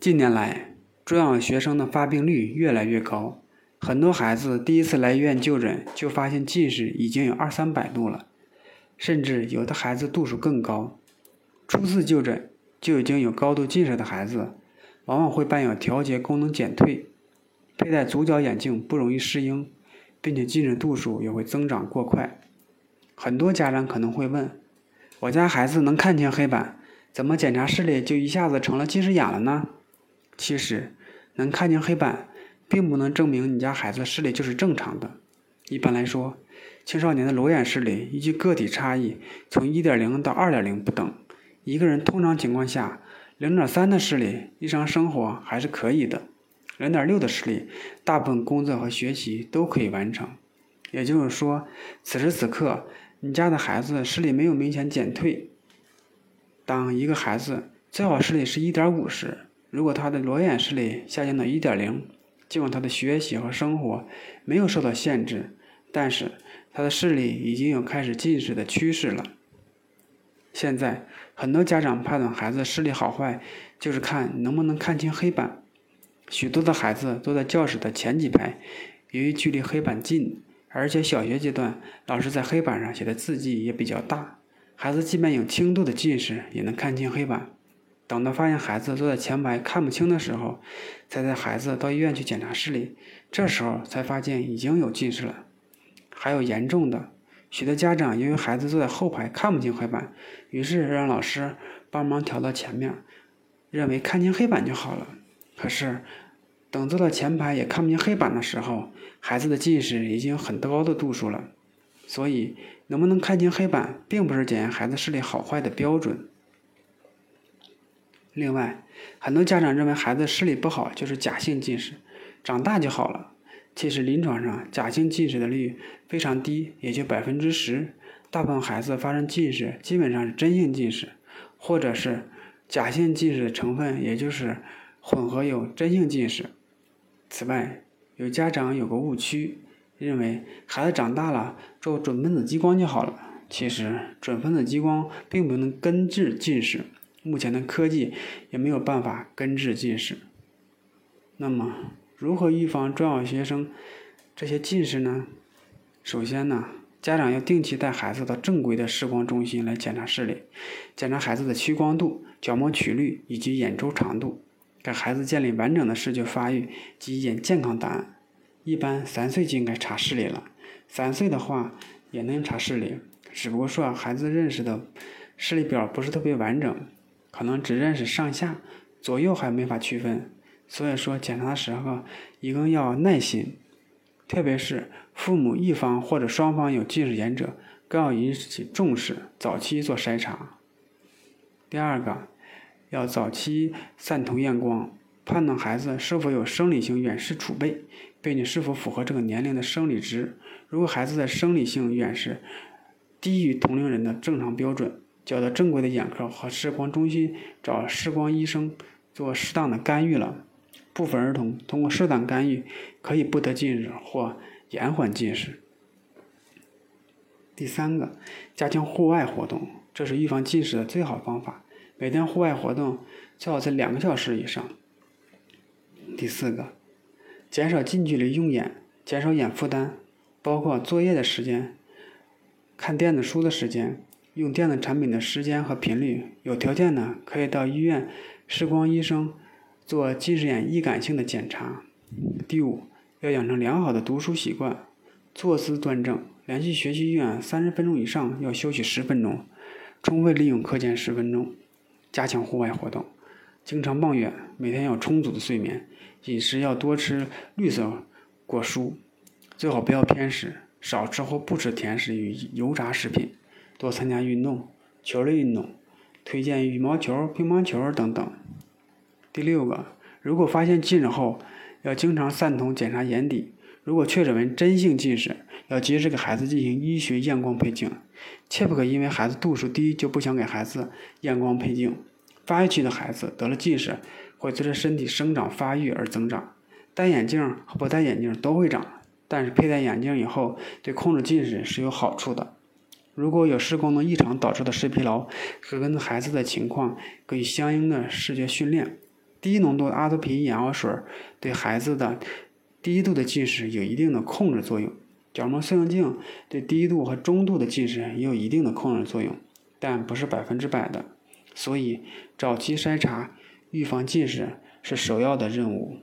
近年来，中小学生的发病率越来越高，很多孩子第一次来医院就诊，就发现近视已经有二三百度了，甚至有的孩子度数更高。初次就诊就已经有高度近视的孩子，往往会伴有调节功能减退，佩戴足角眼镜不容易适应，并且近视度数也会增长过快。很多家长可能会问：我家孩子能看清黑板，怎么检查视力就一下子成了近视眼了呢？其实，能看清黑板，并不能证明你家孩子视力就是正常的。一般来说，青少年的裸眼视力依据个体差异，从1.0到2.0不等。一个人通常情况下，0.3的视力日常生活还是可以的，0.6的视力大部分工作和学习都可以完成。也就是说，此时此刻，你家的孩子视力没有明显减退。当一个孩子最好视力是1.5时，如果他的裸眼视力下降到一点零，尽管他的学习和生活没有受到限制，但是他的视力已经有开始近视的趋势了。现在很多家长判断孩子视力好坏，就是看能不能看清黑板。许多的孩子坐在教室的前几排，由于距离黑板近，而且小学阶段老师在黑板上写的字迹也比较大，孩子即便有轻度的近视，也能看清黑板。等到发现孩子坐在前排看不清的时候，才带孩子到医院去检查视力。这时候才发现已经有近视了。还有严重的，许多家长因为孩子坐在后排看不清黑板，于是让老师帮忙调到前面，认为看清黑板就好了。可是等坐到前排也看不清黑板的时候，孩子的近视已经很高的度数了。所以，能不能看清黑板，并不是检验孩子视力好坏的标准。另外，很多家长认为孩子视力不好就是假性近视，长大就好了。其实临床上假性近视的率非常低，也就百分之十。大部分孩子发生近视基本上是真性近视，或者是假性近视的成分，也就是混合有真性近视。此外，有家长有个误区，认为孩子长大了做准分子激光就好了。其实准分子激光并不能根治近视。目前的科技也没有办法根治近视。那么，如何预防中小学生这些近视呢？首先呢，家长要定期带孩子到正规的视光中心来检查视力，检查孩子的屈光度、角膜曲率以及眼周长度，给孩子建立完整的视觉发育及眼健康档案。一般三岁就应该查视力了，三岁的话也能查视力，只不过说孩子认识的视力表不是特别完整。可能只认识上下左右还没法区分，所以说检查的时候一定要耐心，特别是父母一方或者双方有近视眼者，更要引起重视，早期做筛查。第二个，要早期散瞳验光，判断孩子是否有生理性远视储备，并且是否符合这个年龄的生理值。如果孩子的生理性远视低于同龄人的正常标准。交到正规的眼科和视光中心找视光医生做适当的干预了。部分儿童通过适当干预可以不得近视或延缓近视。第三个，加强户外活动，这是预防近视的最好方法。每天户外活动最好在两个小时以上。第四个，减少近距离用眼，减少眼负担，包括作业的时间、看电子书的时间。用电子产品的时间和频率，有条件的可以到医院视光医生做近视眼易感性的检查。第五，要养成良好的读书习惯，坐姿端正，连续学习用眼三十分钟以上，要休息十分钟，充分利用课间十分钟，加强户外活动，经常望远，每天要充足的睡眠，饮食要多吃绿色果蔬，最好不要偏食，少吃或不吃甜食与油炸食品。多参加运动，球类运动，推荐羽毛球、乒乓球等等。第六个，如果发现近视后，要经常散瞳检查眼底。如果确诊为真性近视，要及时给孩子进行医学验光配镜，切不可因为孩子度数低就不想给孩子验光配镜。发育期的孩子得了近视，会随着身体生长发育而增长。戴眼镜和不戴眼镜都会长，但是佩戴眼镜以后，对控制近视是有好处的。如果有视功能异常导致的视疲劳，可跟孩子的情况给予相应的视觉训练。低浓度的阿托品眼药水对孩子的低度的近视有一定的控制作用，角膜塑形镜对低度和中度的近视也有一定的控制作用，但不是百分之百的。所以，早期筛查、预防近视是首要的任务。